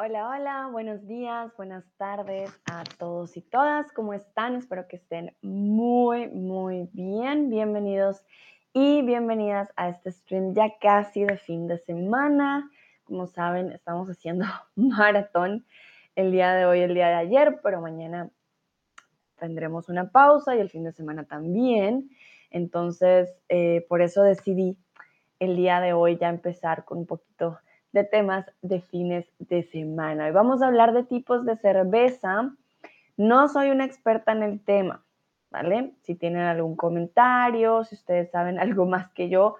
Hola, hola, buenos días, buenas tardes a todos y todas. ¿Cómo están? Espero que estén muy, muy bien. Bienvenidos y bienvenidas a este stream ya casi de fin de semana. Como saben, estamos haciendo maratón el día de hoy, el día de ayer, pero mañana tendremos una pausa y el fin de semana también. Entonces, eh, por eso decidí el día de hoy ya empezar con un poquito de temas de fines de semana. Hoy vamos a hablar de tipos de cerveza. No soy una experta en el tema, ¿vale? Si tienen algún comentario, si ustedes saben algo más que yo,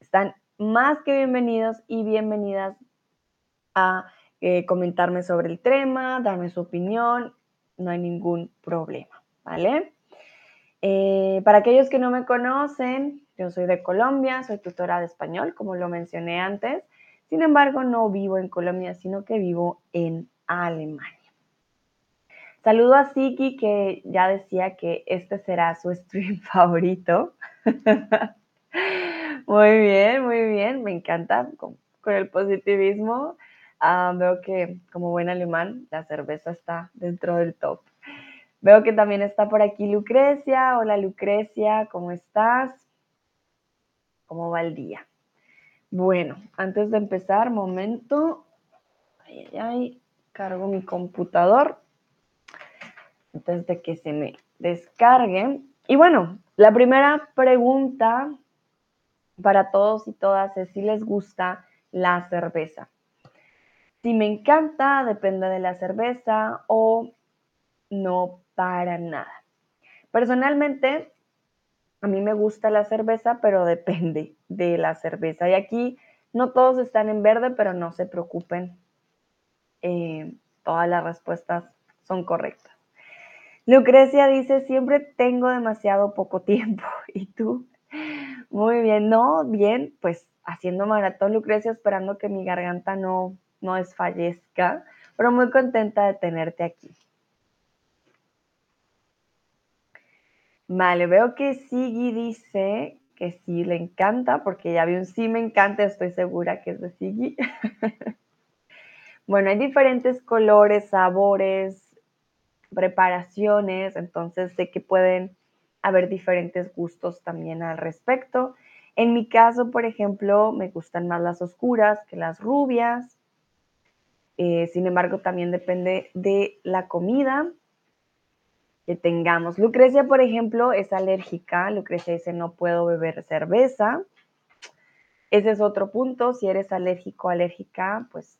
están más que bienvenidos y bienvenidas a eh, comentarme sobre el tema, darme su opinión, no hay ningún problema, ¿vale? Eh, para aquellos que no me conocen, yo soy de Colombia, soy tutora de español, como lo mencioné antes. Sin embargo, no vivo en Colombia, sino que vivo en Alemania. Saludo a Siki, que ya decía que este será su stream favorito. muy bien, muy bien, me encanta con, el positivismo. Ah, veo que como buen alemán, la cerveza está dentro del top. Veo que también está por aquí Lucrecia. Hola Lucrecia, ¿cómo estás? ¿Cómo va el día? Bueno, antes de empezar, momento. Ay, ay, ay, cargo mi computador antes de que se me descargue. Y bueno, la primera pregunta para todos y todas es si les gusta la cerveza. Si me encanta, depende de la cerveza o no para nada. Personalmente, a mí me gusta la cerveza, pero depende de la cerveza. Y aquí no todos están en verde, pero no se preocupen. Eh, todas las respuestas son correctas. Lucrecia dice, siempre tengo demasiado poco tiempo. ¿Y tú? Muy bien, no, bien, pues haciendo maratón, Lucrecia, esperando que mi garganta no, no desfallezca, pero muy contenta de tenerte aquí. Vale, veo que Sigi dice que sí le encanta, porque ya vi un sí me encanta, estoy segura que es de Sigi. bueno, hay diferentes colores, sabores, preparaciones, entonces sé que pueden haber diferentes gustos también al respecto. En mi caso, por ejemplo, me gustan más las oscuras que las rubias. Eh, sin embargo, también depende de la comida que tengamos. Lucrecia, por ejemplo, es alérgica. Lucrecia dice, no puedo beber cerveza. Ese es otro punto. Si eres alérgico alérgica, pues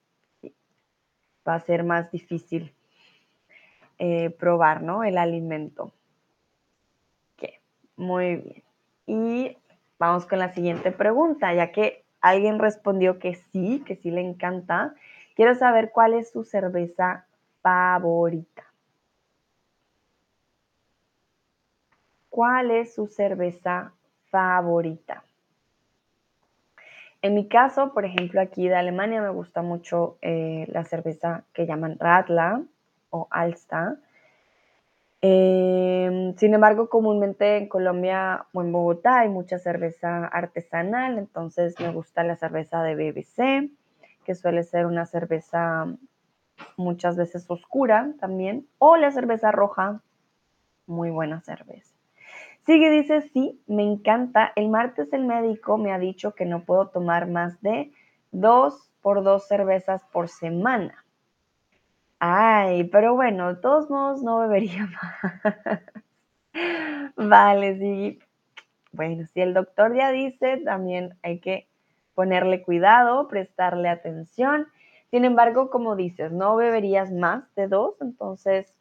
va a ser más difícil eh, probar, ¿no? El alimento. Muy bien. Y vamos con la siguiente pregunta, ya que alguien respondió que sí, que sí le encanta. Quiero saber cuál es su cerveza favorita. ¿Cuál es su cerveza favorita? En mi caso, por ejemplo, aquí de Alemania me gusta mucho eh, la cerveza que llaman Radler o Alsta. Em, sin embargo, comúnmente en Colombia o en Bogotá hay mucha cerveza artesanal, entonces me gusta la cerveza de BBC, que suele ser una cerveza muchas veces oscura también, o la cerveza roja, muy buena cerveza. Sigue, dice, sí, me encanta. El martes el médico me ha dicho que no puedo tomar más de dos por dos cervezas por semana. Ay, pero bueno, de todos modos no bebería más. vale, sí. Bueno, si el doctor ya dice, también hay que ponerle cuidado, prestarle atención. Sin embargo, como dices, no beberías más de dos, entonces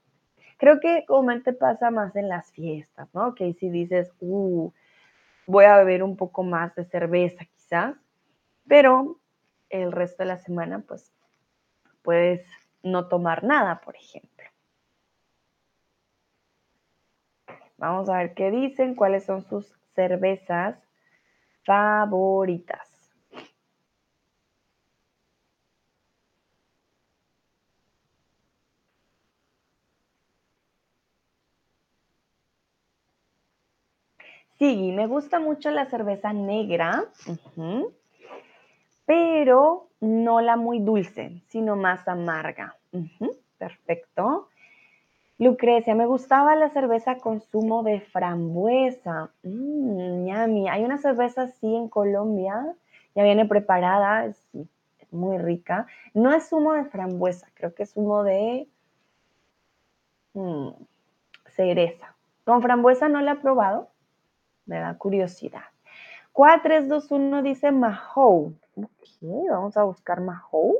Creo que comúnmente pasa más en las fiestas, ¿no? Que si dices, uh, voy a beber un poco más de cerveza quizás, pero el resto de la semana, pues, puedes no tomar nada, por ejemplo. Vamos a ver qué dicen, cuáles son sus cervezas favoritas. Sí, me gusta mucho la cerveza negra, pero no la muy dulce, sino más amarga. perfecto. Lucrecia, me gustaba la cerveza con zumo de frambuesa. Yummy. Hay una cerveza así en Colombia, ya viene preparada, es, muy rica. No es zumo de frambuesa, creo que es zumo de mm, cereza. Con frambuesa no la he probado, me da curiosidad. 4321 dice Mahou. Ok, vamos a buscar Mahou.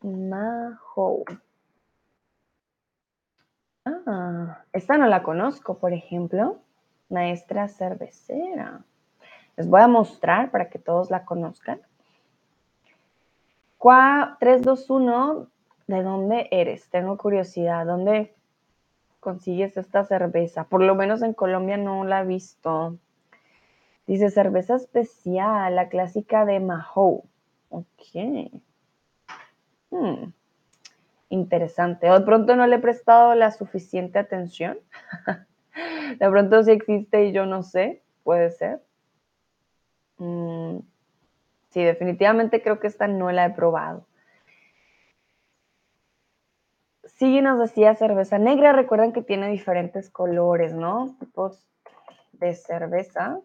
Mahou. Ah, esta no la conozco, por ejemplo. Maestra cervecera. Les voy a mostrar para que todos la conozcan. 321, ¿de dónde eres? Tengo curiosidad. ¿Dónde consigues esta cerveza? Por lo menos en Colombia no la he visto. Dice cerveza especial, la clásica de Mahou. Ok. Hmm interesante. O de pronto no le he prestado la suficiente atención. de pronto sí existe y yo no sé, puede ser. Mm, sí, definitivamente creo que esta no la he probado. Sí, nos decía cerveza negra. Recuerden que tiene diferentes colores, ¿no? Tipos de cerveza.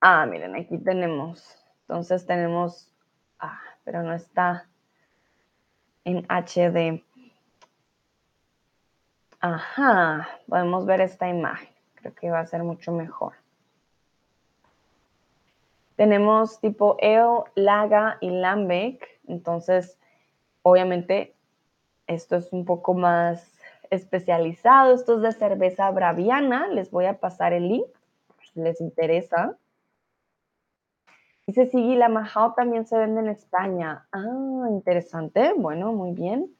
Ah, miren, aquí tenemos. Entonces tenemos. Ah, pero no está en HD. Ajá, podemos ver esta imagen. Creo que va a ser mucho mejor. Tenemos tipo EO, Laga y Lambic. Entonces, obviamente, esto es un poco más especializado. Esto es de cerveza braviana. Les voy a pasar el link si les interesa. Dice Sigui, la Mahao también se vende en España. Ah, interesante. Bueno, muy bien.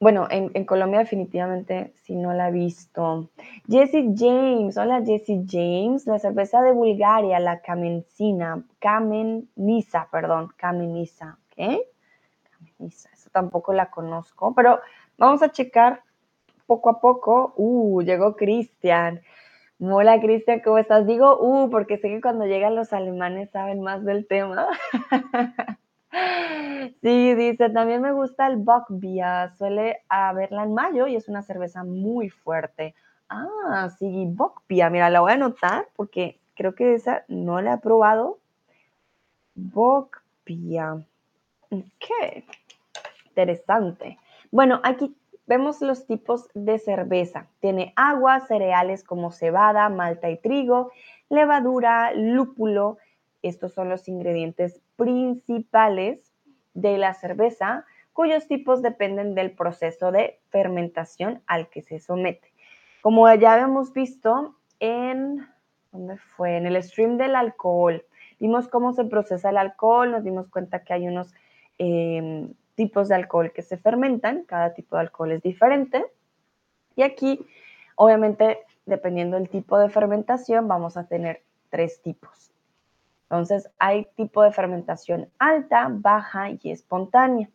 Bueno, en, Colombia definitivamente si no la he visto. Jessie James, hola Jessie James, la cerveza de Bulgaria, la Kamencina, Kamenisa, perdón, Kamenisa, ¿ok? Eso tampoco la conozco, pero vamos a checar poco a poco. Uh, llegó Cristian. Hola Cristian, ¿cómo estás? Digo, uh, porque sé que cuando llegan los alemanes saben más del tema. sí, dice, también me gusta el Bockbier, suele haberla en mayo y es una cerveza muy fuerte. Ah, sí, Bockbier, mira, la voy a anotar porque creo que esa no la he probado. Bockbier. Ok, interesante. Bueno, aquí vemos los tipos de cerveza. Tiene agua, cereales como cebada, malta y trigo, levadura, lúpulo. Estos son los ingredientes principales de la cerveza, cuyos tipos dependen del proceso de fermentación al que se somete. Como ya habíamos visto en, ¿dónde fue? En el stream del alcohol, vimos cómo se procesa el alcohol, nos dimos cuenta que hay unos em, tipos de alcohol que se fermentan, cada tipo de alcohol es diferente. Y aquí, obviamente, dependiendo del tipo de fermentación, vamos a tener tres tipos. Entonces, hay tipo de fermentación alta, baja y espontánea.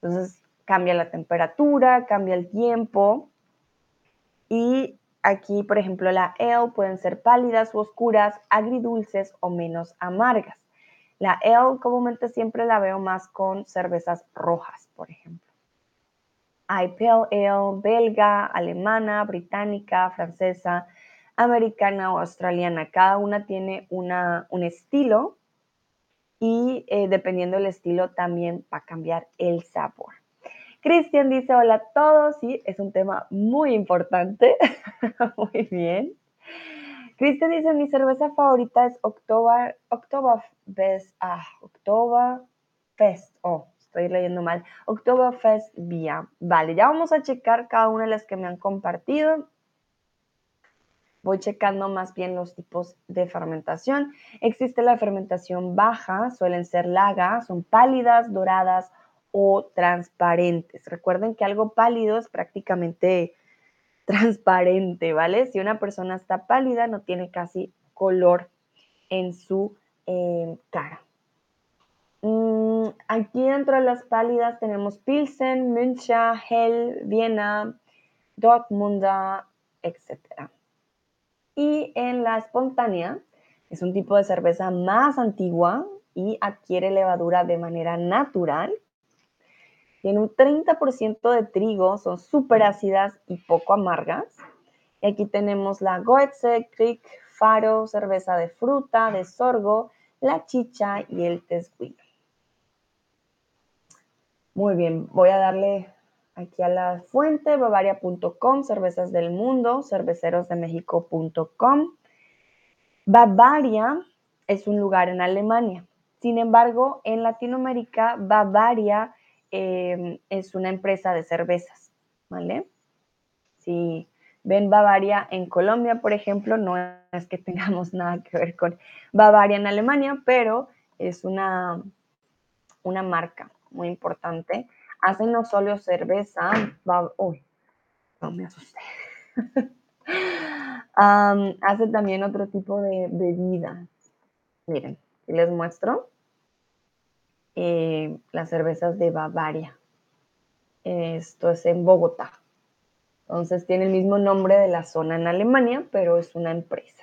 Entonces, cambia la temperatura, cambia el tiempo. Y aquí, por ejemplo, la ale pueden ser pálidas o oscuras, agridulces o menos amargas. La ale comúnmente siempre la veo más con cervezas rojas, por ejemplo. Hay pale ale belga, alemana, británica, francesa, americana o australiana. Cada una tiene una, un estilo y eh, dependiendo del estilo también va a cambiar el sabor. Cristian dice, hola a todos, sí, es un tema muy importante. muy bien. Cristian dice, mi cerveza favorita es October, Oktoberfest, ah, Oktoberfest, oh, estoy leyendo mal, Oktoberfest Vía. Vale, ya vamos a checar cada una de las que me han compartido. Voy checando más bien los tipos de fermentación. Existe la fermentación baja, suelen ser lagas, son pálidas, doradas o transparentes. Recuerden que algo pálido es prácticamente transparente, ¿vale? Si una persona está pálida, no tiene casi color en su eh, cara. Mm, aquí dentro de las pálidas tenemos Pilsen, München, Hell, Viena, Dortmund, etc. Y en la espontánea es un tipo de cerveza más antigua y adquiere levadura de manera natural. Tiene un 30% de trigo, son súper ácidas y poco amargas. Y aquí tenemos la Goetze, Creek, Faro, cerveza de fruta, de sorgo, la chicha y el tesguino. Muy bien, voy a darle aquí a la fuente, bavaria.com, cervezas del mundo, cervecerosdemexico.com. Bavaria es un lugar en Alemania. Sin embargo, en Latinoamérica, Bavaria em, es una empresa de cervezas, ¿vale? Si ven Bavaria en Colombia, por ejemplo, no es que tengamos nada que ver con Bavaria en Alemania, pero es una, una marca muy importante. Hacen no solo cerveza, uy, no me asusté. hace también otro tipo de bebidas. Miren, les muestro eh, las cervezas de Bavaria. Esto es en Bogotá. Entonces tiene el mismo nombre de la zona en Alemania, pero es una empresa.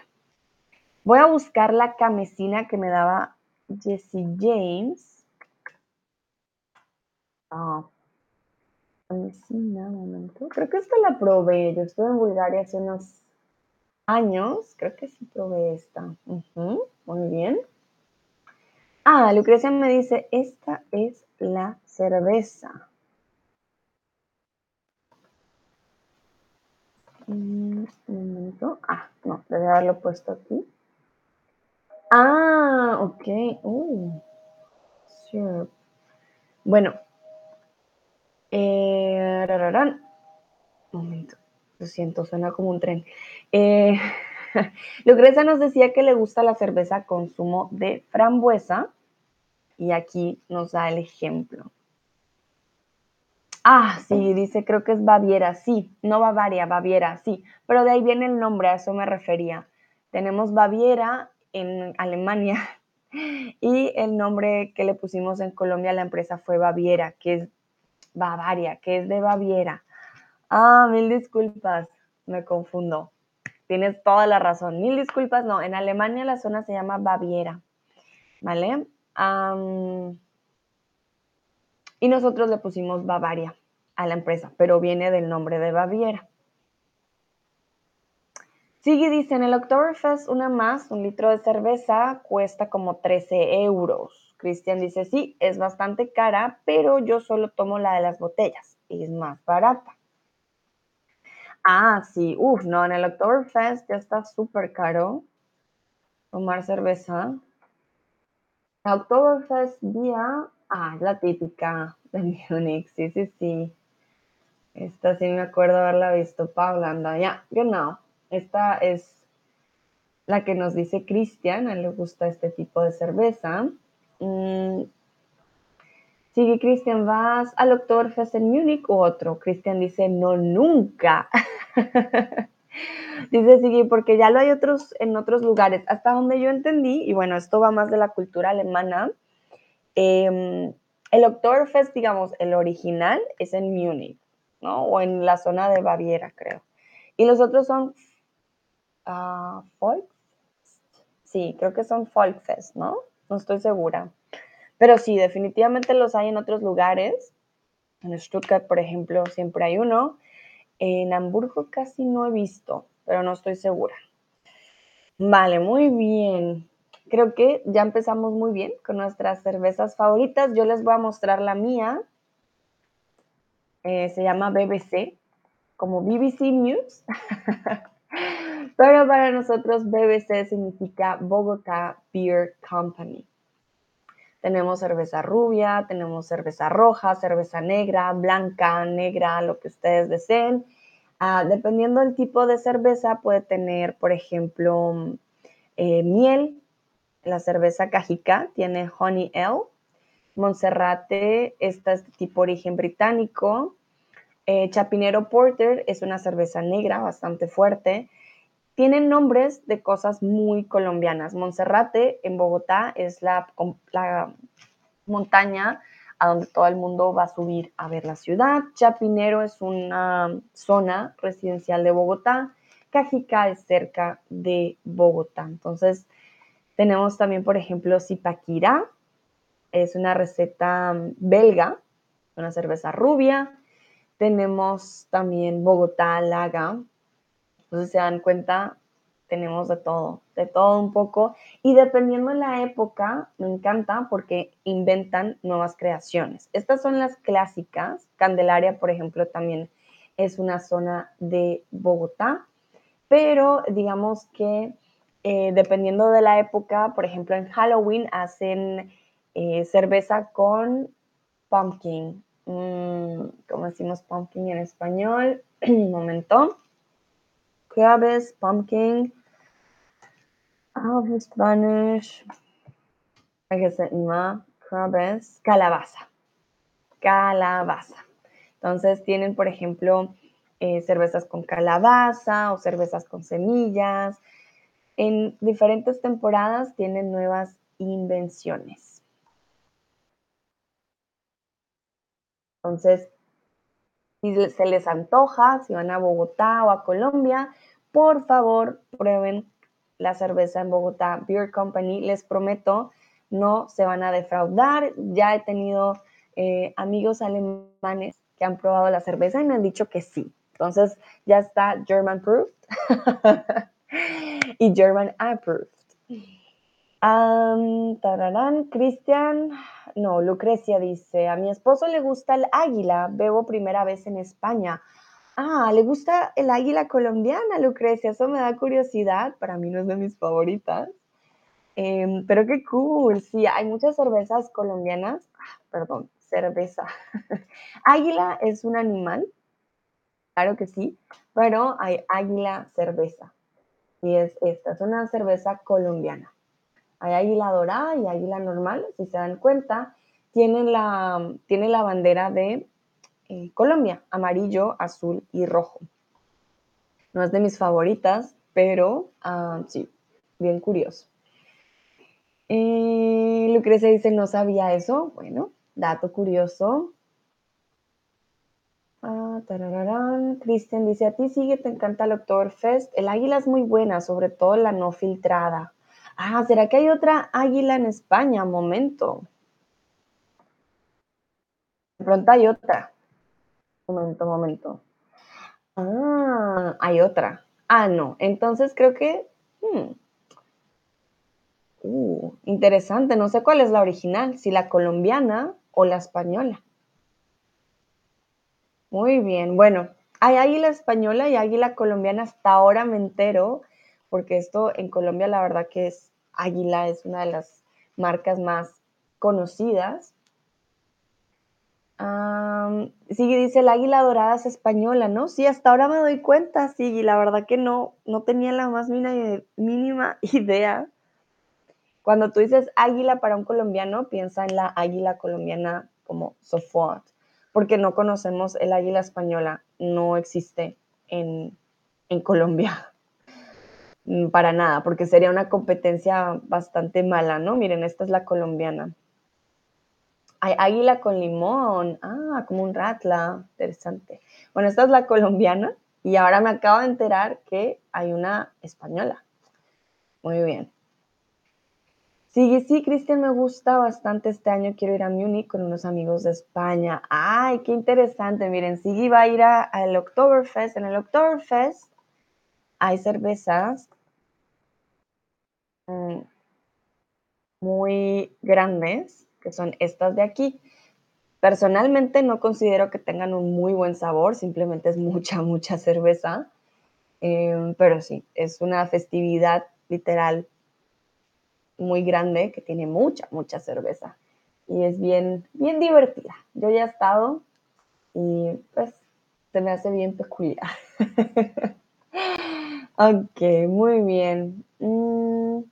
Voy a buscar la camesina que me daba Jesse James. Un momento. Creo que esta la probé. Yo estuve en Bulgaria hace unos años. Creo que sí probé esta. muy bien. Ah, Lucrecia me dice, esta es la cerveza. Un momento. Ah, no, debe haberlo puesto aquí. Ah, ok. Uh, sure. Bueno. Eh, Un momento. Lo siento, suena como un tren. Eh, Lucrecia nos decía que le gusta la cerveza consumo de frambuesa. Y aquí nos da el ejemplo. Ah, sí, dice, creo que es Baviera, sí, no Bavaria, Baviera, sí, pero de ahí viene el nombre, a eso me refería. Tenemos Baviera en Alemania y el nombre que le pusimos en Colombia a la empresa fue Baviera, que es Bavaria, que es de Baviera. Ah, mil disculpas, me confundo. Tienes toda la razón. Mil disculpas, no, en Alemania la zona se llama Baviera, ¿vale? y nosotros le pusimos Bavaria a la empresa, pero viene del nombre de Baviera. Sigue dice, en el Oktoberfest una más, un litro de cerveza cuesta como 13 euros. Cristian dice, sí, es bastante cara, pero yo solo tomo la de las botellas, es más barata. Ah, sí, uff, no, en el Oktoberfest ya está súper caro tomar cerveza. La Oktoberfest día Ah, la típica de Munich, sí, sí, sí. Esta sí me acuerdo haberla visto, Paula, ya, yo no. Esta es la que nos dice Cristian, a él le gusta este tipo de cerveza. Mm. Sigue Cristian, ¿vas al Oktoberfest en Múnich u otro? Cristian dice, no, nunca. dice Sigue, porque ya lo hay otros en otros lugares, hasta donde yo entendí, y bueno, esto va más de la cultura alemana, Em, el Oktoberfest, digamos, el original es en Múnich, ¿no? O en la zona de Baviera, creo. Y los otros son uh. Sí, creo que son Folkfest, ¿no? No estoy segura. Pero sí, definitivamente los hay en otros lugares. En Stuttgart, por ejemplo, siempre hay uno. En Hamburgo casi no he visto, pero no estoy segura. Vale, muy bien creo que ya empezamos muy bien con nuestras cervezas favoritas. Yo les voy a mostrar la mía. Eh, se llama BBC, como BBC News. Pero para nosotros BBC significa Bogotá Beer Company. Tenemos cerveza rubia, tenemos cerveza roja, cerveza negra, blanca, negra, lo que ustedes deseen. Ah, dependiendo del tipo de cerveza, puede tener, por ejemplo, eh, miel, la cerveza Cajica tiene Honey Ale. Monserrate está este tipo origen británico. Eh, Chapinero Porter es una cerveza negra bastante fuerte. Tienen nombres de cosas muy colombianas. Monserrate en Bogotá es la, montaña a donde todo el mundo va a subir a ver la ciudad. Chapinero es una zona residencial de Bogotá Cajica es cerca de Bogotá. Entonces, tenemos también, por ejemplo, Zipaquirá, es una receta belga, una cerveza rubia. Tenemos también Bogotá Laga. Entonces, se dan cuenta, tenemos de todo, de todo un poco. Y dependiendo de la época, me encanta porque inventan nuevas creaciones. Estas son las clásicas. Candelaria, por ejemplo, también es una zona de Bogotá. Pero digamos que eh, dependiendo de la época, por ejemplo, en Halloween hacen eh, cerveza con pumpkin. Mm, ¿Cómo decimos pumpkin en español? Un momento. Crabes, pumpkin. How Spanish? Guess crabes, calabaza. Calabaza. Entonces tienen, por ejemplo, eh, cervezas con calabaza o cervezas con semillas. En diferentes temporadas tienen nuevas invenciones. Entonces, si se les antoja, si van a Bogotá o a Colombia, por favor, prueben la cerveza en Bogotá Beer Company. Les prometo, no se van a defraudar. Ya he tenido eh, amigos alemanes que han probado la cerveza y me han dicho que sí. Entonces, ya está German Proof y German Approved. Um, Cristian, no, Lucrecia dice, a mi esposo le gusta el águila, bebo primera vez en España. Ah, le gusta el águila colombiana, Lucrecia, eso me da curiosidad, para mí no es de mis favoritas. Em, pero qué cool, sí, hay muchas cervezas colombianas, ah, perdón, cerveza. águila es un animal, claro que sí, pero hay águila cerveza. Y es esta, es una cerveza colombiana. Hay águila dorada y águila normal, si se dan cuenta, tiene la, tiene la bandera de eh, Colombia, amarillo, azul y rojo. No es de mis favoritas, pero ah, sí, bien curioso. Eh, Lucrecia dice, no sabía eso. Bueno, dato curioso. Ah, Cristian dice, a ti sigue, te encanta el Oktoberfest. El águila es muy buena, sobre todo la no filtrada. Ah, ¿será que hay otra águila en España? Momento. De pronto hay otra. Momento, momento. Ah, hay otra. Ah, no. Entonces creo que... Hmm. Uh, interesante. No sé cuál es la original, si la colombiana o la española. Muy bien. Bueno, hay águila española y águila colombiana. Hasta ahora me entero porque esto en Colombia la verdad que es Águila, es una de las marcas más conocidas. Um, dice, el águila dorada es española, ¿no? Sí, hasta ahora me doy cuenta, sí, la verdad que no, no tenía la más mínima idea. Cuando tú dices águila para un colombiano, piensa en la águila colombiana como Sofort, porque no conocemos el águila española, no existe en, en Colombia. Mm, para nada, porque sería una competencia bastante mala, ¿no? Miren, esta es la colombiana. Hay águila con limón. Ah, como un ratla. Interesante. Bueno, esta es la colombiana y ahora me acabo de enterar que hay una española. Muy bien. Sí, sí, Cristian, me gusta bastante este año. Quiero ir a Múnich con unos amigos de España. Ay, qué interesante. Miren, Sigui va a ir al Oktoberfest. En el Oktoberfest hay cervezas mm, muy grandes, que son estas de aquí. Personalmente no considero que tengan un muy buen sabor, simplemente es mucha, mucha cerveza. Em, pero sí, es una festividad literal muy grande que tiene mucha, mucha cerveza. Y es bien, bien divertida. Yo ya he estado y pues se me hace bien peculiar. Ok, muy bien. Mm.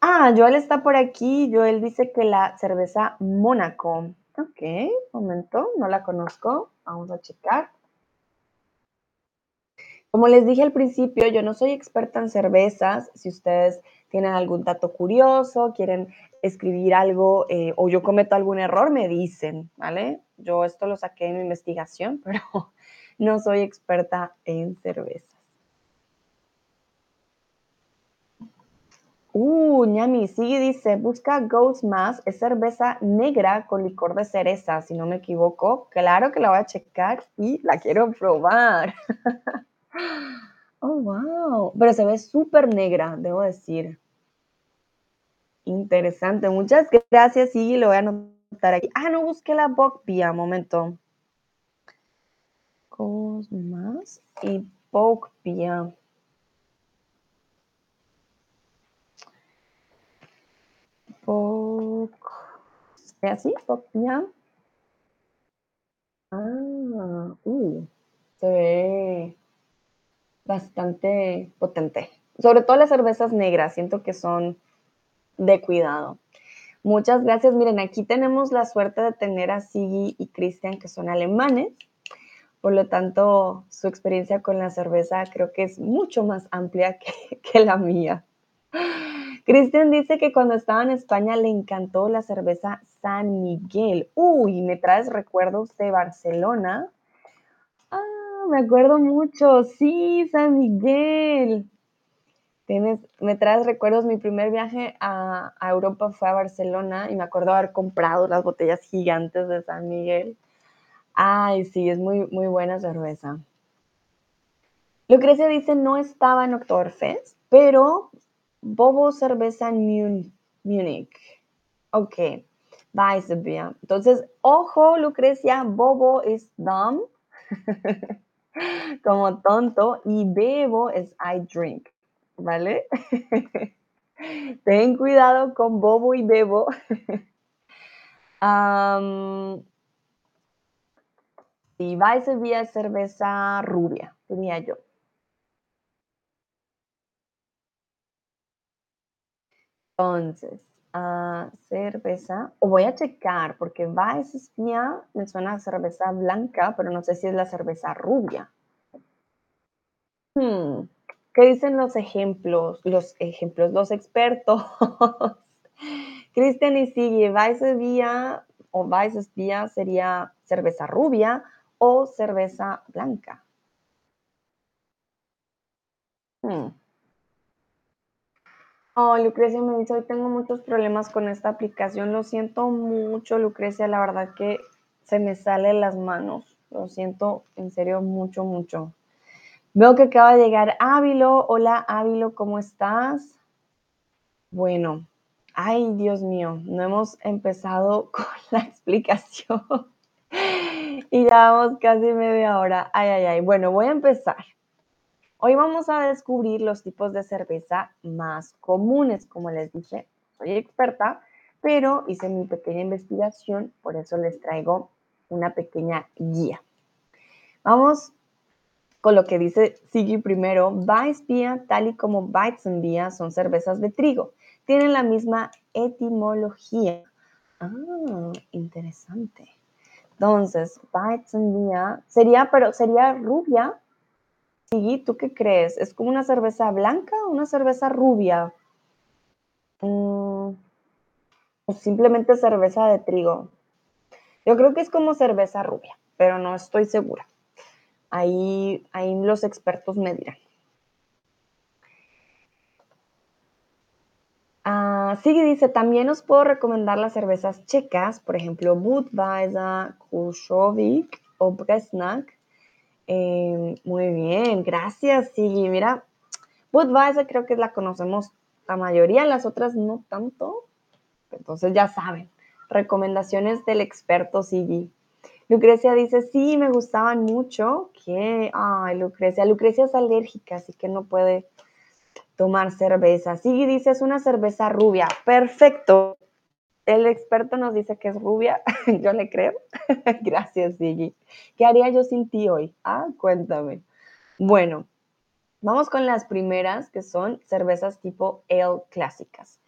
Ah, Joel está por aquí. Joel dice que la cerveza Mónaco. Ok, momento, no la conozco. Vamos a checar. Como les dije al principio, yo no soy experta en cervezas. Si ustedes tienen algún dato curioso, quieren escribir algo eh, o yo cometo algún error, me dicen, ¿vale? Yo esto lo saqué en mi investigación, pero no soy experta en cervezas. Uh, ñami, sí, dice, busca Ghost Mass, es cerveza negra con licor de cereza, si no me equivoco. Claro que la voy a checar y la quiero probar. oh, wow. Pero se ve súper negra, debo decir. Interesante. Muchas gracias. Sí, lo voy a anotar aquí. Ah, no busqué la Bokbia. Momento. Cosmas y Bokbia. Bok. ¿Es así? Bokbia. Ah, uh, se ve bastante potente. Sobre todo las cervezas negras, siento que son de cuidado. Muchas gracias. Miren, aquí tenemos la suerte de tener a Sigi y Cristian, que son alemanes. Por lo tanto, su experiencia con la cerveza creo que es mucho más amplia que, la mía. Cristian dice que cuando estaba en España le encantó la cerveza San Miguel. Uy, me traes recuerdos de Barcelona. Ah, me acuerdo mucho. Sí, San Miguel. Me traes recuerdos, mi primer viaje a, a, Europa fue a Barcelona y me acuerdo haber comprado las botellas gigantes de San Miguel. Ay, sí, es muy, muy buena cerveza. Lucrecia dice, no estaba en Oktoberfest, pero Bobo Cerveza en Múnich. Ok, Weissbier. Entonces, ojo, Lucrecia, Bobo es dumb, como tonto, y Bebo es I drink. ¿vale? Ten cuidado con Bobo y Bebo. y vía cerveza rubia, tenía yo. Entonces, cerveza, o voy a checar, porque Weissbier me suena a cerveza blanca, pero no sé si es la cerveza rubia. Hmm. ¿Qué dicen los ejemplos? Los ejemplos, los expertos. Cristian y Sigue, Weissbier o Weissbier sería cerveza rubia o cerveza blanca. Hmm. Oh, Lucrecia me dice, hoy tengo muchos problemas con esta aplicación. Lo siento mucho, Lucrecia, la verdad que se me sale las manos. Lo siento en serio mucho, mucho. Veo que acaba de llegar Ávilo. Hola Ávilo, ¿cómo estás? Bueno, ay Dios mío, no hemos empezado con la explicación y ya vamos casi media hora. Ay, ay, ay. Bueno, voy a empezar. Hoy vamos a descubrir los tipos de cerveza más comunes. Como les dije, soy experta, pero hice mi pequeña investigación, por eso les traigo una pequeña guía. Vamos con lo que dice Sigi primero, Weissbier, tal y como Weizenbier, son cervezas de trigo. Tienen la misma etimología. Ah, interesante. Entonces, Weizenbier sería, pero sería rubia. Sigi, ¿tú qué crees? ¿Es como una cerveza blanca o una cerveza rubia? Mm, o simplemente cerveza de trigo. Yo creo que es como cerveza rubia, pero no estoy segura. Ahí, ahí los expertos me dirán. Sigue, dice, también os puedo recomendar las cervezas checas, por ejemplo, Budweiser, Krušovic o Bresnak. Eh, muy bien, gracias, Sigui. Mira, Budweiser creo que la conocemos la mayoría, las otras no tanto. Entonces ya saben, recomendaciones del experto Sigui. Lucrecia dice, sí, me gustaban mucho. ¿Qué? Ay, Lucrecia. Lucrecia es alérgica, así que no puede tomar cerveza. Dice, es una cerveza rubia. Perfecto. El experto nos dice que es rubia. Yo le creo. Gracias, Sigi. ¿Qué haría yo sin ti hoy? Ah, cuéntame. Bueno, vamos con las primeras, que son cervezas tipo ale clásicas.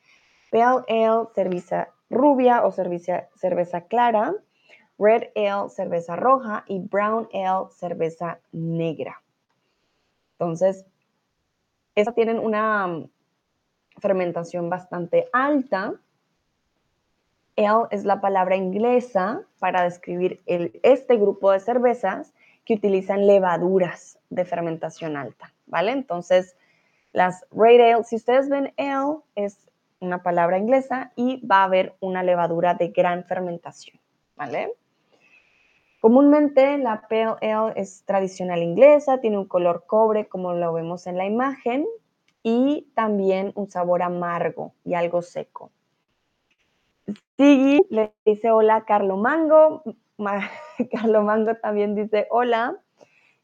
Pale ale, cerveza rubia o cerveza, cerveza clara. Red Ale, cerveza roja y Brown Ale, cerveza negra. Entonces, estas tienen una mm, fermentación bastante alta. Ale es la palabra inglesa para describir este grupo de cervezas que utilizan levaduras de fermentación alta, ¿vale? Entonces, las Red Ale, si ustedes ven ale, es una palabra inglesa y va a haber una levadura de gran fermentación, ¿vale? Comúnmente la Pale Ale es tradicional inglesa, tiene un color cobre como lo vemos en la imagen y también un sabor amargo y algo seco. Sigui le dice hola Carlo Mango, Carlo Mango también dice hola.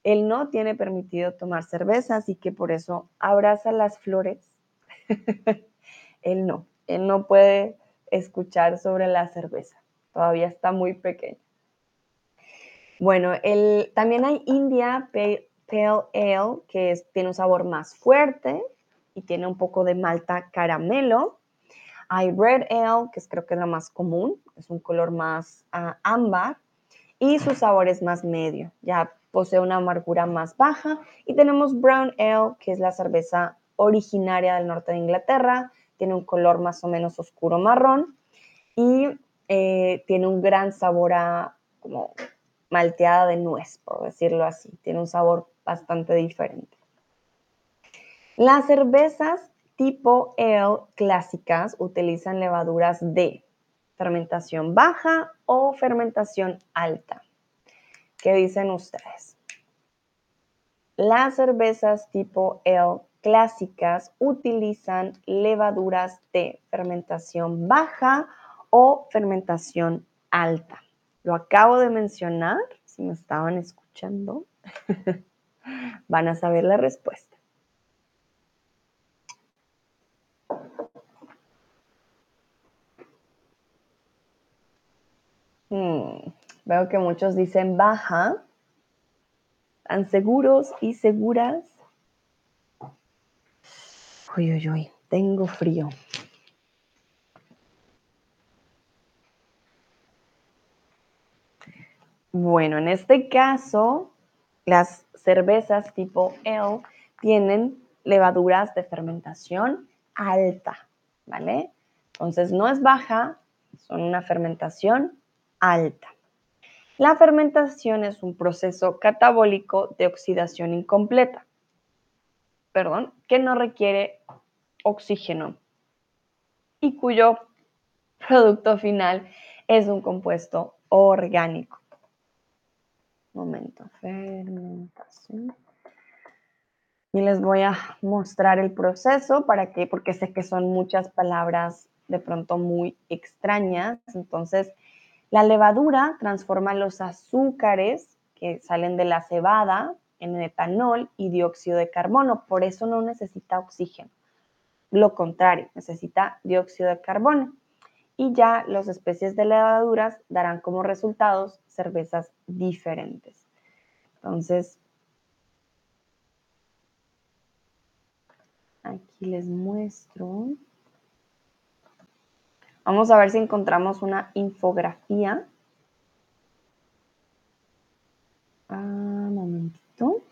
Él no tiene permitido tomar cerveza, así que por eso abraza las flores. él no, él no puede escuchar sobre la cerveza, todavía está muy pequeño. Bueno, el, también hay India Pale, Ale, que tiene un sabor más fuerte y tiene un poco de malta caramelo. Hay Red Ale, que es, creo que es la más común, es un color más uh, ámbar y su sabor es más medio, ya posee una amargura más baja. Y tenemos Brown Ale, que es la cerveza originaria del norte de Inglaterra, tiene un color más o menos oscuro marrón y eh, tiene un gran sabor a como malteada de nuez, por decirlo así. Tiene un sabor bastante diferente. Las cervezas tipo ale clásicas utilizan levaduras de fermentación baja o fermentación alta. ¿Qué dicen ustedes? Las cervezas tipo ale clásicas utilizan levaduras de fermentación baja o fermentación alta. Lo acabo de mencionar, si me estaban escuchando, van a saber la respuesta. Hmm, veo que muchos dicen baja. ¿Están seguros y seguras? Uy, uy, uy, tengo frío. Bueno, en este caso, las cervezas tipo ale tienen levaduras de fermentación alta, ¿vale? Entonces no es baja, son una fermentación alta. La fermentación es un proceso catabólico de oxidación incompleta, perdón, que no requiere oxígeno y cuyo producto final es un compuesto orgánico momento, fermentación. Y les voy a mostrar el proceso para que, porque sé que son muchas palabras de pronto muy extrañas. Entonces, la levadura transforma los azúcares que salen de la cebada en etanol y dióxido de carbono. Por eso no necesita oxígeno. Lo contrario, necesita dióxido de carbono y ya las especies de levaduras darán como resultados cervezas diferentes. Entonces, aquí les muestro. Vamos a ver si encontramos una infografía. Ah, momentito.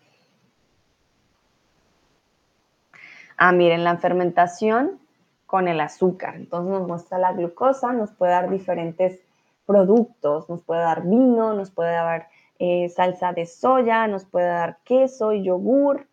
Ah, miren, la fermentación con el azúcar. Entonces nos muestra la glucosa, nos puede dar diferentes productos, nos puede dar vino, nos puede dar eh, salsa de soya, nos puede dar queso y yogur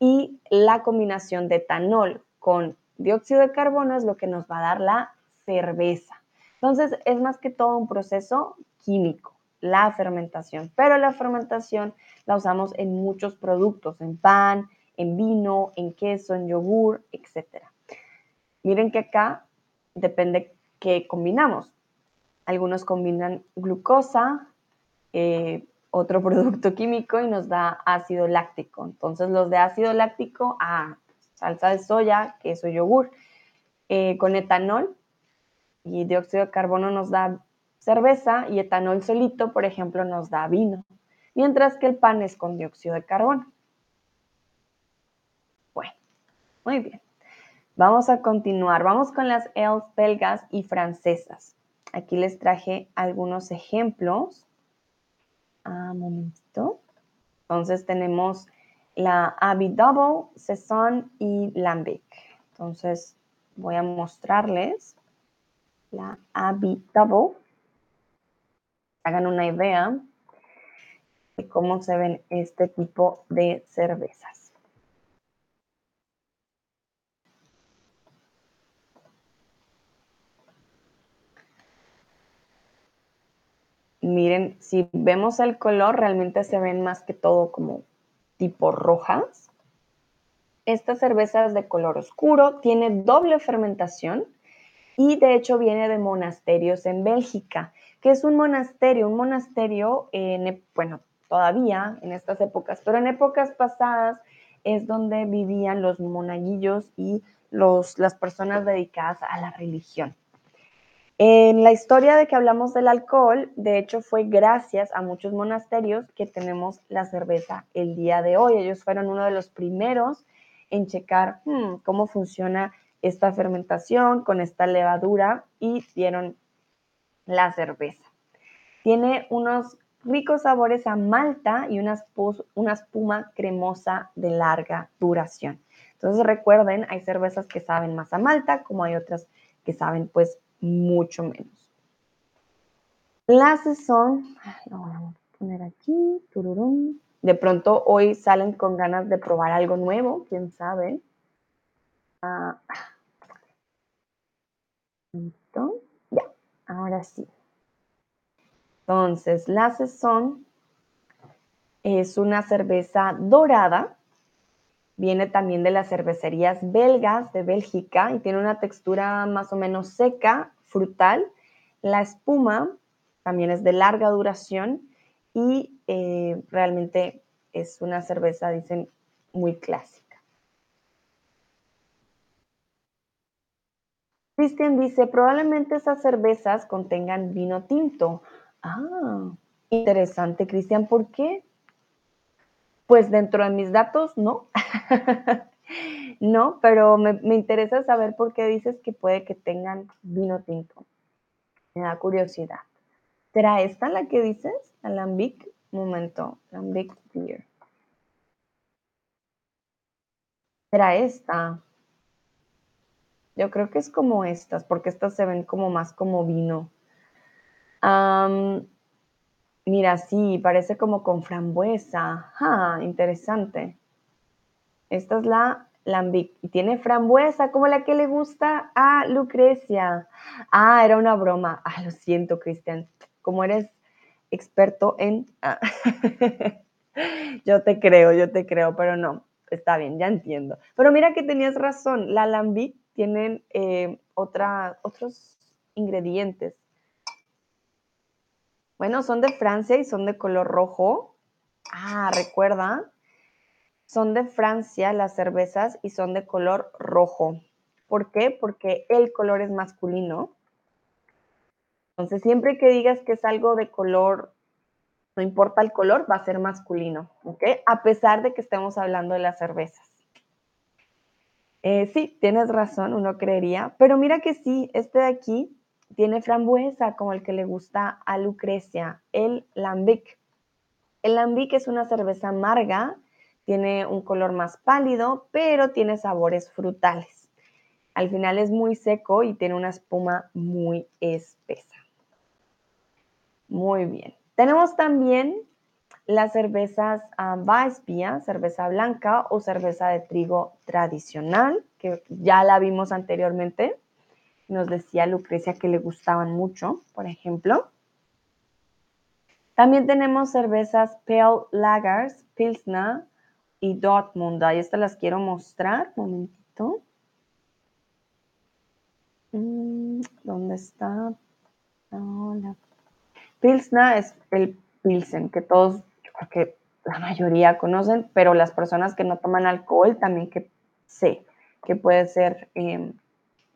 y la combinación de etanol con dióxido de carbono es lo que nos va a dar la cerveza. Entonces es más que todo un proceso químico, la fermentación, pero la fermentación la usamos en muchos productos, en pan, en vino, en queso, en yogur, etcétera. Miren que acá depende qué combinamos. Algunos combinan glucosa, eh, otro producto químico y nos da ácido láctico. Entonces los de ácido láctico, ah, salsa de soya, queso, yogur. Eh, con etanol y dióxido de carbono nos da cerveza y etanol solito, por ejemplo, nos da vino. Mientras que el pan es con dióxido de carbono. Bueno, muy bien. Vamos a continuar. Vamos con las ales belgas y francesas. Aquí les traje algunos ejemplos. Ah, un momentito. Entonces tenemos la Abbey Double, Saison y Lambic. Entonces voy a mostrarles la Abbey Double. Hagan una idea. de cómo se ven este tipo de cervezas. Miren, si vemos el color, realmente se ven más que todo como tipo rojas. Esta cerveza es de color oscuro, tiene doble fermentación y de hecho viene de monasterios en Bélgica. que es un monasterio? Un monasterio, en, bueno, todavía en estas épocas, pero en épocas pasadas es donde vivían los monaguillos y los, las personas dedicadas a la religión. En la historia de que hablamos del alcohol, de hecho fue gracias a muchos monasterios que tenemos la cerveza el día de hoy. Ellos fueron uno de los primeros en checar hmm, cómo funciona esta fermentación con esta levadura y dieron la cerveza. Tiene unos ricos sabores a malta y una, una espuma cremosa de larga duración. Entonces recuerden, hay cervezas que saben más a malta, como hay otras que saben pues mucho menos. La sazón, lo voy a poner aquí, tururum. De pronto hoy salen con ganas de probar algo nuevo, quién sabe. Ah, ya, ahora sí. Entonces, la sazón es una cerveza dorada. Viene también de las cervecerías belgas de Bélgica y tiene una textura más o menos seca, frutal. La espuma también es de larga duración y eh, realmente es una cerveza, dicen, muy clásica. Cristian dice, probablemente esas cervezas contengan vino tinto. Ah, interesante, Cristian, ¿por qué? Pues dentro de mis datos, no. no, pero me, interesa saber por qué dices que puede que tengan vino tinto. Me da curiosidad. ¿Será esta la que dices? Alambic. Momento. Alambic beer. ¿Será esta? Yo creo que es como estas, porque estas se ven como más como vino. Mira, sí, parece como con frambuesa. Ah, interesante. Esta es la Lambic y tiene frambuesa como la que le gusta a Lucrecia. Ah, era una broma. Ah, lo siento, Cristian. Como eres experto en... Ah, yo te creo, yo te creo, pero no, está bien, ya entiendo. Pero mira que tenías razón, la Lambic tienen eh, otra, otros ingredientes. Bueno, son de Francia y son de color rojo. Ah, recuerda, son de Francia las cervezas y son de color rojo. ¿Por qué? Porque el color es masculino. Entonces, siempre que digas que es algo de color, no importa el color, va a ser masculino, ¿ok? A pesar de que estemos hablando de las cervezas. Eh, sí, tienes razón, uno creería, pero mira que sí, este de aquí tiene frambuesa como el que le gusta a Lucrecia, el Lambic. El Lambic es una cerveza amarga tiene un color más pálido, pero tiene sabores frutales. Al final es muy seco y tiene una espuma muy espesa. Muy bien. Tenemos también las cervezas uh, cerveza blanca o cerveza de trigo tradicional, que ya la vimos anteriormente. Nos decía Lucrecia que le gustaban mucho, por ejemplo. También tenemos cervezas Pale Lagers, Pilsner, y Dortmund. Ahí estas las quiero mostrar. Un momentito. Mm, ¿Dónde está? Hola. Pilsner es el Pilsen, que todos, yo creo que la mayoría conocen, pero las personas que no toman alcohol también que sé que puede ser em,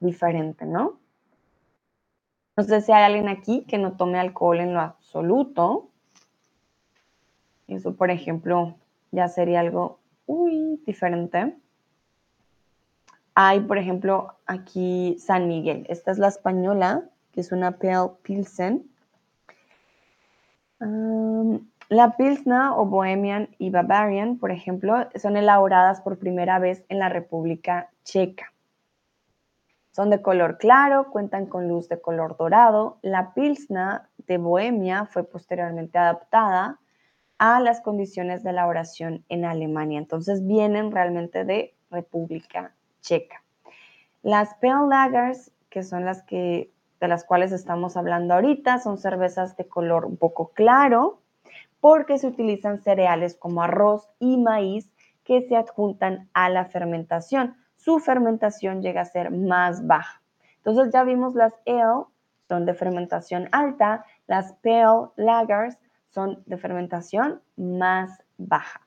diferente, ¿no? No sé si hay alguien aquí que no tome alcohol en lo absoluto. Eso, por ejemplo, ya sería algo muy diferente. Hay, por ejemplo, aquí San Miguel. Esta es la española, que es una Pale Pilsen. la Pilsner o Bohemian y Bavarian, por ejemplo, son elaboradas por primera vez en la República Checa. Son de color claro, cuentan con luz de color dorado. La Pilsner de Bohemia fue posteriormente adaptada a las condiciones de elaboración en Alemania. Entonces vienen realmente de República Checa. Las Pale Lagers, que son las que de las cuales estamos hablando ahorita, son cervezas de color un poco claro, porque se utilizan cereales como arroz y maíz que se adjuntan a la fermentación. Su fermentación llega a ser más baja. Entonces ya vimos las ale, son de fermentación alta, las pale lagers son de fermentación más baja.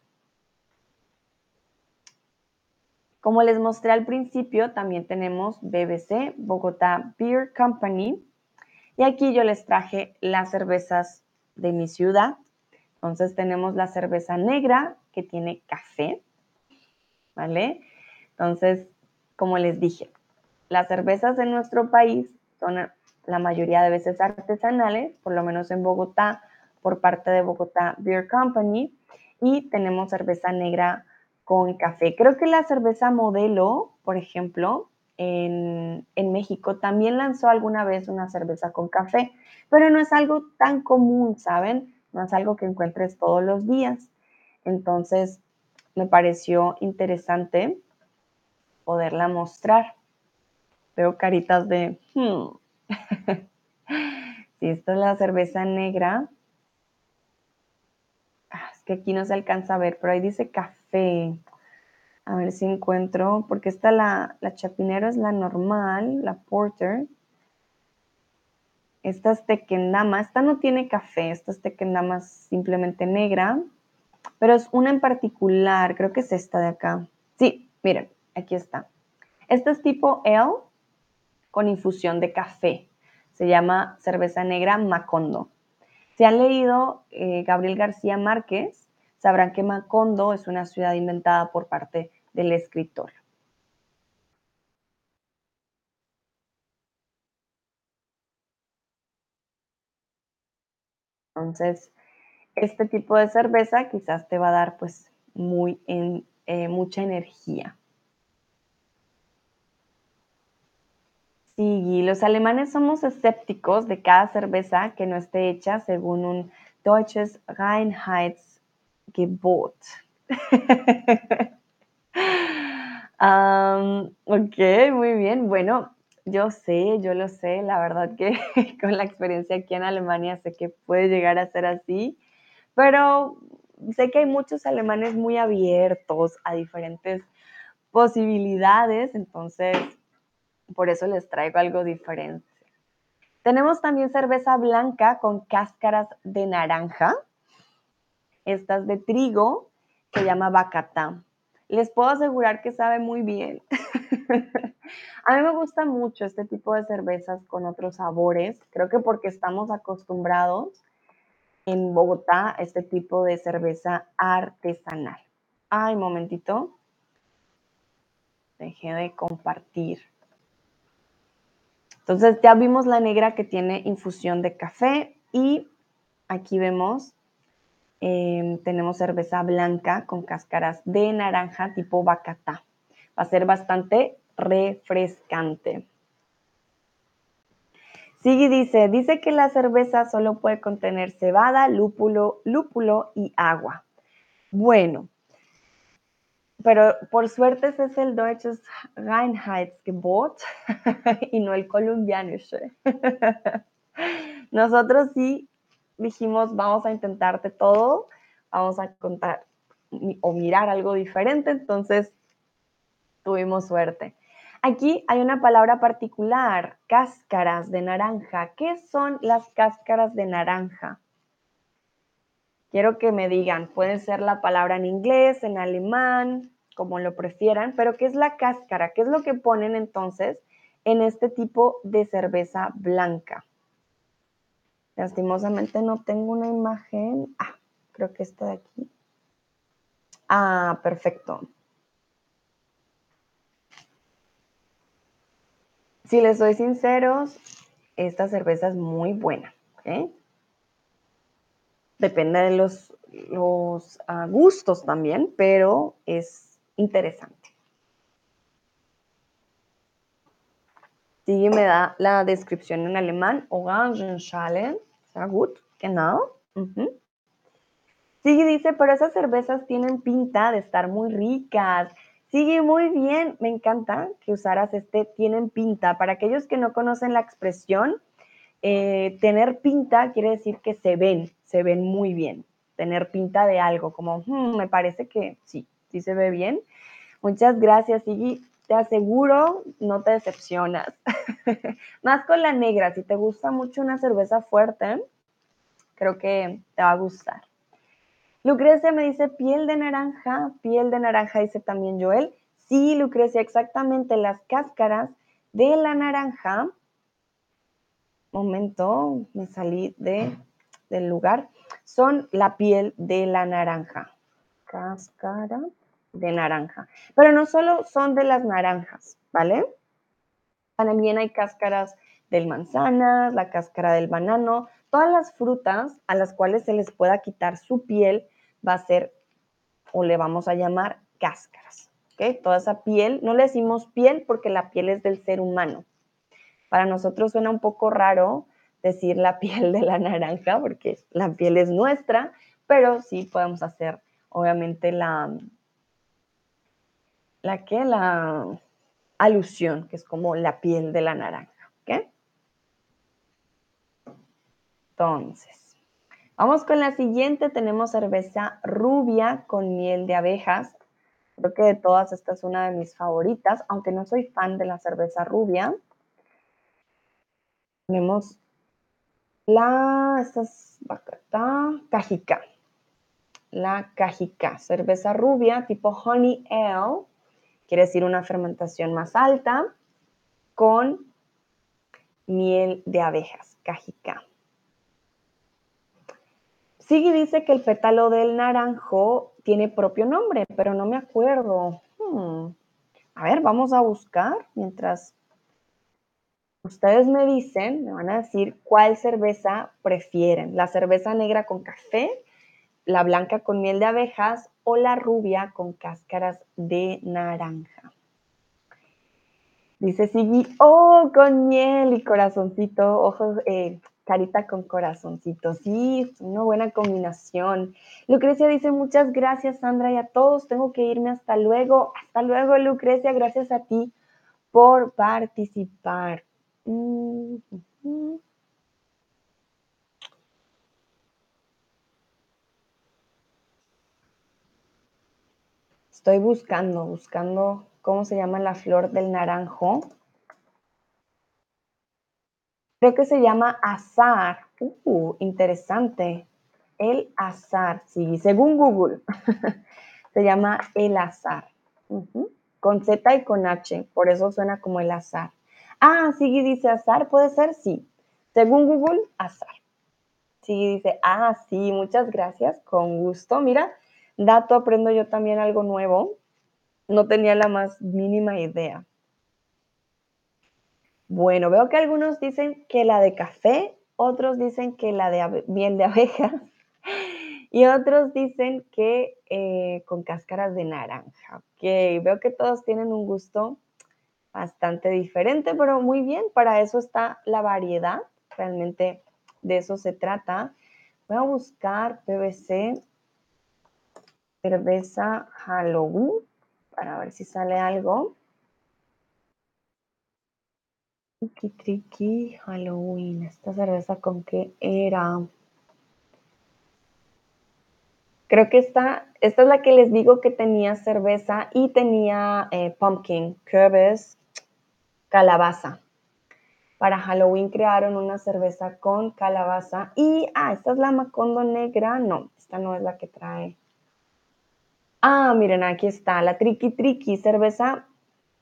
Como les mostré al principio, también tenemos BBC, Bogotá Beer Company. Y aquí yo les traje las cervezas de mi ciudad. Entonces tenemos la cerveza negra que tiene café, ¿vale? Entonces, como les dije, las cervezas en nuestro país son la mayoría de veces artesanales, por lo menos en Bogotá, por parte de Bogotá Beer Company, y tenemos cerveza negra con café. Creo que la cerveza modelo, por ejemplo, en, México también lanzó alguna vez una cerveza con café, pero no es algo tan común, ¿saben? No es algo que encuentres todos los días. Entonces, me pareció interesante poderla mostrar. Veo caritas de, hmm. si esta es la cerveza negra, ah, es que aquí no se alcanza a ver, pero ahí dice café a ver si encuentro, porque esta la, la chapinero es la normal, la porter. Esta es tequendama, esta no tiene café, esta es tequendama simplemente negra, pero es una en particular, creo que es esta de acá. Sí, miren, aquí está. Esta es tipo L con infusión de café. Se llama cerveza negra Macondo. Se han leído eh, Gabriel García Márquez, sabrán que Macondo es una ciudad inventada por parte del escritor. Entonces, este tipo de cerveza quizás te va a dar pues muy en, eh, mucha energía. Sí, los alemanes somos escépticos de cada cerveza que no esté hecha según un Deutsches Reinheits Gebot. ok, muy bien. Bueno, yo sé, yo lo sé, la verdad que con la experiencia aquí en Alemania sé que puede llegar a ser así, pero sé que hay muchos alemanes muy abiertos a diferentes posibilidades, entonces por eso les traigo algo diferente. Tenemos también cerveza blanca con cáscaras de naranja. Estas de trigo, se llama bacatá. Les puedo asegurar que sabe muy bien. a mí me gusta mucho este tipo de cervezas con otros sabores. Creo que porque estamos acostumbrados en Bogotá a este tipo de cerveza artesanal. Ay, momentito. Dejé de compartir. Entonces ya vimos la negra que tiene infusión de café y aquí vemos Em, tenemos cerveza blanca con cáscaras de naranja tipo bacata. Va a ser bastante refrescante. Sigue dice, dice que la cerveza solo puede contener cebada, lúpulo, lúpulo y agua. Bueno, pero por suerte ese es el Deutsches Reinheitsgebot y no el colombianische. Nosotros sí dijimos, vamos a intentarte todo, vamos a contar o mirar algo diferente, entonces tuvimos suerte. Aquí hay una palabra particular, cáscaras de naranja. ¿Qué son las cáscaras de naranja? Quiero que me digan, puede ser la palabra en inglés, en alemán, como lo prefieran, pero ¿qué es la cáscara? ¿Qué es lo que ponen entonces en este tipo de cerveza blanca? Lastimosamente no tengo una imagen. Ah, creo que esta de aquí. Ah, perfecto. Si les soy sinceros, esta cerveza es muy buena. Depende de los, ah, gustos también, pero es interesante. Sí, me da la descripción en alemán. Orangenschale. Sehr gut, genau. Mhm. Sí, dice, pero esas cervezas tienen pinta de estar muy ricas. Sigue muy bien, me encanta que usaras este tienen pinta. Para aquellos que no conocen la expresión, eh, tener pinta quiere decir que se ven, se ven muy bien. Tener pinta de algo, como hmm, me parece que sí, sí se ve bien. Muchas gracias, Sigui. Te aseguro, no te decepcionas. Más con la negra, si te gusta mucho una cerveza fuerte, creo que te va a gustar. Lucrecia me dice piel de naranja, piel de naranja, dice también Joel. Sí, Lucrecia, exactamente las cáscaras de la naranja. Momento, me salí de, del lugar. Son la piel de la naranja. Cáscara de naranja. Pero no solo son de las naranjas, ¿vale? También hay cáscaras del manzana, la cáscara del banano, todas las frutas a las cuales se les pueda quitar su piel va a ser, o le vamos a llamar cáscaras. ¿okay? Toda esa piel, no le decimos piel porque la piel es del ser humano. Para nosotros suena un poco raro decir la piel de la naranja porque la piel es nuestra, pero sí podemos hacer obviamente la, la la alusión, que es como la piel de la naranja. Entonces, vamos con la siguiente, tenemos cerveza rubia con miel de abejas. Creo que de todas esta es una de mis favoritas, aunque no soy fan de la cerveza rubia. Tenemos la, esta es cajica, la cajica, cerveza rubia tipo honey ale quiere decir una fermentación más alta, con miel de abejas, cajica. Sigui dice que el pétalo del naranjo tiene propio nombre, pero no me acuerdo. Hmm. A ver, vamos a buscar mientras ustedes me dicen, me van a decir cuál cerveza prefieren. La cerveza negra con café, la blanca con miel de abejas o la rubia con cáscaras de naranja. Dice Sigui, oh, con miel y corazoncito, ojos, eh, carita con corazoncito. Sí, una buena combinación. Lucrecia dice, muchas gracias, Sandra, y a todos. Tengo que irme hasta luego. Hasta luego, Lucrecia. Gracias a ti por participar. Estoy buscando, buscando cómo se llama la flor del naranjo. Creo que se llama azar. Uh, interesante. El azar, sí, según Google. se llama el azar. Con Z y con H, por eso suena como el azar. Ah, sí, dice azar, puede ser, sí. Según Google, azar. Sí, dice, ah, sí, muchas gracias, con gusto. Mira, dato, aprendo yo también algo nuevo. No tenía la más mínima idea. Bueno, veo que algunos dicen que la de café, otros dicen que la de miel de abejas y otros dicen que eh, con cáscaras de naranja. Ok, veo que todos tienen un gusto bastante diferente, pero muy bien, para eso está la variedad, realmente de eso se trata. Voy a buscar PVC cerveza Halloween para ver si sale algo. Tricky Tricky Halloween. ¿Esta cerveza con qué era? Creo que esta, esta es la que les digo que tenía cerveza y tenía eh, pumpkin, curves, calabaza. Para Halloween crearon una cerveza con calabaza y, ah, esta es la Macondo negra. No, esta no es la que trae Ah, miren, aquí está, la Tricky Tricky, cerveza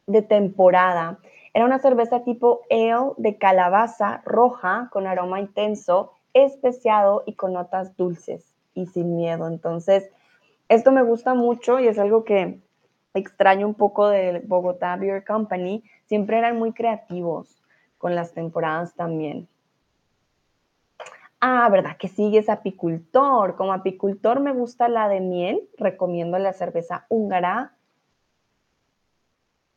de temporada. Era una cerveza tipo ale de calabaza roja con aroma intenso, especiado y con notas dulces y sin miedo. Entonces, esto me gusta mucho y es algo que extraño un poco de Bogotá Beer Company. Siempre eran muy creativos con las temporadas también. Ah, ¿verdad que sigues apicultor? Como apicultor me gusta la de miel, recomiendo la cerveza húngara,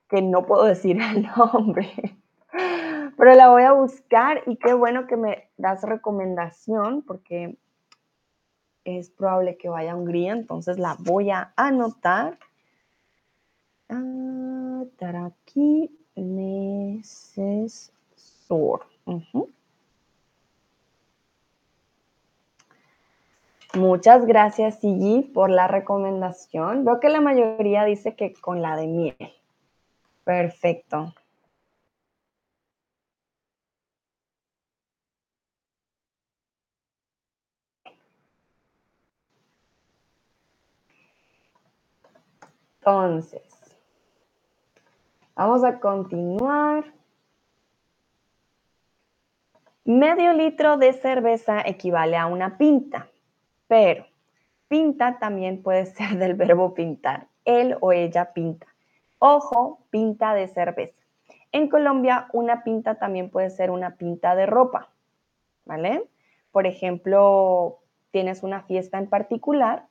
que no puedo decir el nombre, pero la voy a buscar y qué bueno que me das recomendación porque es probable que vaya a Hungría, entonces la voy a anotar. Ah, aquí, Muchas gracias, Sigi, por la recomendación. Veo que la mayoría dice que con la de miel. Perfecto. Entonces, vamos a continuar. Medio litro de cerveza equivale a una pinta, pero pinta también puede ser del verbo pintar. Él o ella pinta. Ojo, pinta de cerveza. En Colombia, una pinta también puede ser una pinta de ropa, ¿vale? Por ejemplo, tienes una fiesta en particular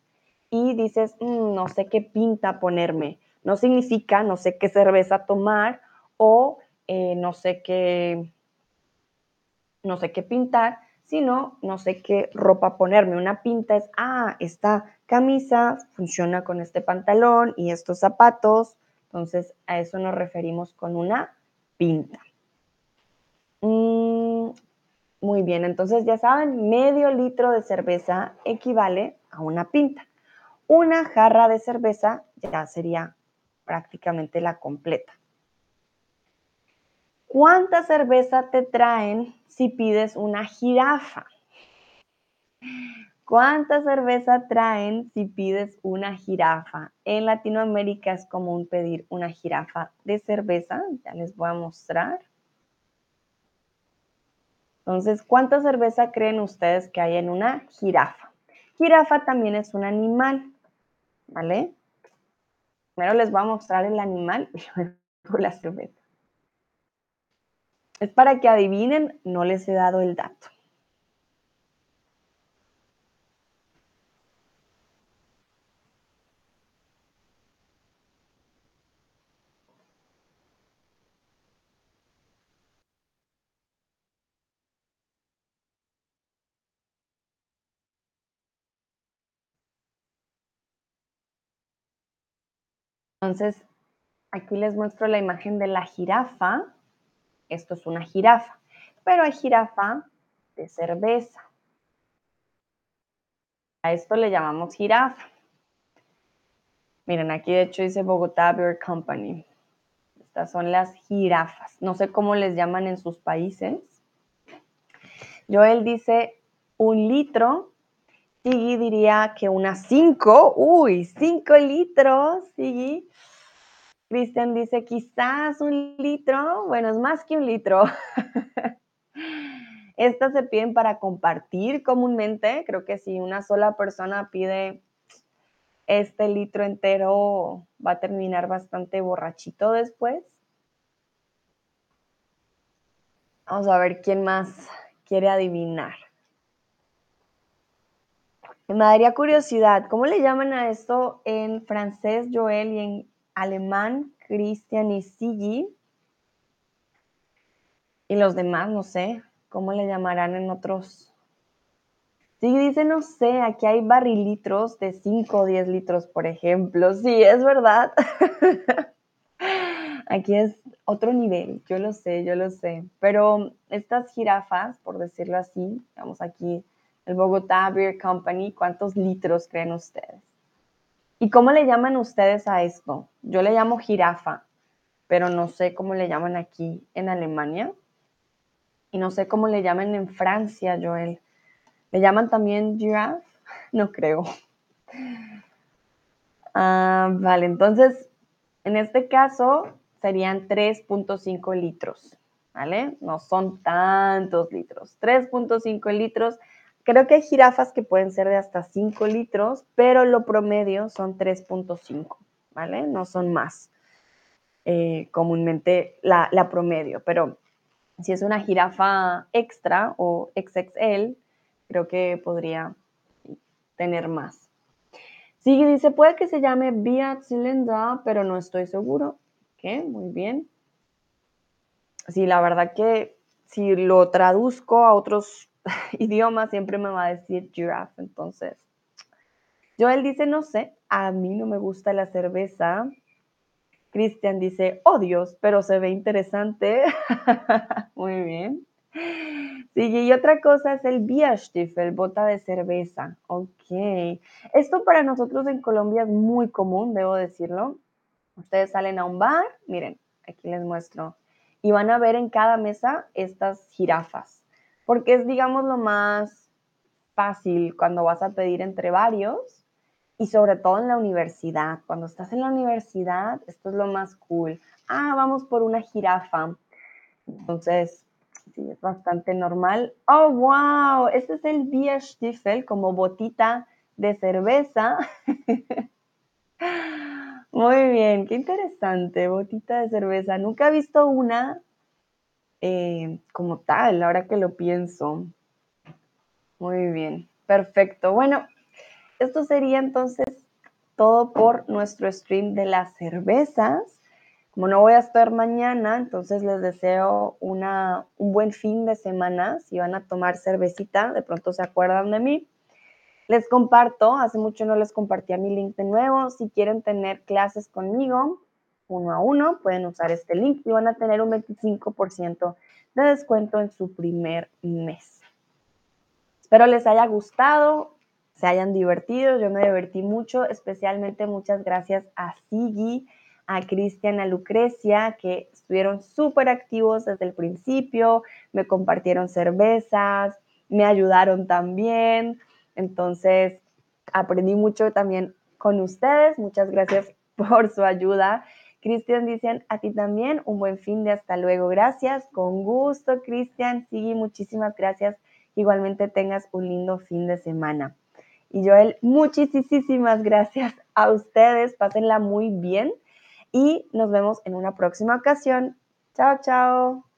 y dices, mm, no sé qué pinta ponerme. No significa no sé qué cerveza tomar o eh, no sé qué, no sé qué pintar, sino no sé qué ropa ponerme. Una pinta es, ah, esta camisa funciona con este pantalón y estos zapatos. Entonces, a eso nos referimos con una pinta. Mm, muy bien, entonces ya saben, medio litro de cerveza equivale a una pinta. Una jarra de cerveza ya sería prácticamente la completa. ¿Cuánta cerveza te traen si pides una jirafa? ¿Cuánta cerveza traen si pides una jirafa? En Latinoamérica es común pedir una jirafa de cerveza. Ya les voy a mostrar. Entonces, ¿cuánta cerveza creen ustedes que hay en una jirafa? Jirafa también es un animal. ¿vale? Primero les voy a mostrar el animal y luego la cerveza. Es para que adivinen, no les he dado el dato. Entonces, aquí les muestro la imagen de la jirafa. Esto es una jirafa, pero hay jirafa de cerveza. A esto le llamamos jirafa. Miren, aquí de hecho dice Bogotá Beer Company. Estas son las jirafas. No sé cómo les llaman en sus países. Joel dice un litro Sigui diría que unas 5. Uy, 5 litros, Sigui. Cristian dice quizás un litro. Bueno, es más que un litro. Estas se piden para compartir comúnmente. Creo que si una sola persona pide este litro entero, va a terminar bastante borrachito después. Vamos a ver quién más quiere adivinar. Me daría curiosidad, ¿cómo le llaman a esto en francés, Joel, y en alemán, Christian y Sigi? Y los demás, no sé, ¿cómo le llamarán en otros? Sigi dice, no sé, aquí hay barrilitros de 5 o 10 litros, por ejemplo. Sí, es verdad. aquí es otro nivel, yo lo sé, yo lo sé. Pero estas jirafas, por decirlo así, vamos aquí el Bogotá Beer Company, ¿cuántos litros creen ustedes? ¿Y cómo le llaman ustedes a esto? Yo le llamo jirafa, pero no sé cómo le llaman aquí en Alemania. Y no sé cómo le llaman en Francia, Joel. ¿Le llaman también giraffe? No creo. Ah, vale, entonces, en este caso serían 3.5 litros, ¿vale? No son tantos litros. 3.5 litros Creo que hay jirafas que pueden ser de hasta 5 litros, pero lo promedio son 3.5, ¿vale? No son más. Eh, comúnmente la, promedio, pero si es una jirafa extra o XXL, creo que podría tener más. Sí, dice, puede que se llame Via Cylinder, pero no estoy seguro. ¿Qué? Muy bien. Sí, la verdad que si lo traduzco a otros idioma siempre me va a decir giraffe, entonces Joel dice, no sé, a mí no me gusta la cerveza. Cristian dice, oh Dios, pero se ve interesante. Muy bien. Sigue, y otra cosa es el Bierstiefel, bota de cerveza. Ok. Esto para nosotros en Colombia es muy común, debo decirlo. Ustedes salen a un bar, miren, aquí les muestro, y van a ver en cada mesa estas jirafas, porque es, digamos, lo más fácil cuando vas a pedir entre varios y sobre todo en la universidad. Cuando estás en la universidad, esto es lo más cool. Ah, vamos por una jirafa. Entonces, sí, es bastante normal. Oh, wow, este es el Bierstiefel como botita de cerveza. Muy bien, qué interesante, botita de cerveza. Nunca he visto una eh, como tal, ahora que lo pienso. Muy bien, perfecto. Bueno, esto sería entonces todo por nuestro stream de las cervezas. Como no voy a estar mañana, entonces les deseo una, un buen fin de semana. Si van a tomar cervecita, de pronto se acuerdan de mí. Les comparto, hace mucho no les compartía mi link de nuevo. Si quieren tener clases conmigo, uno a uno, pueden usar este link y van a tener un 25% de descuento en su primer mes. Espero les haya gustado, se hayan divertido, yo me divertí mucho, especialmente muchas gracias a Sigi, a Cristian, a Lucrecia, que estuvieron súper activos desde el principio, me compartieron cervezas, me ayudaron también. Entonces, aprendí mucho también con ustedes. Muchas gracias por su ayuda. Cristian dicen, a ti también, un buen fin de hasta luego. Gracias, con gusto, Cristian. Sí, muchísimas gracias. Igualmente tengas un lindo fin de semana. Y Joel, muchísimas gracias a ustedes. Pásenla muy bien y nos vemos en una próxima ocasión. Chao, chao.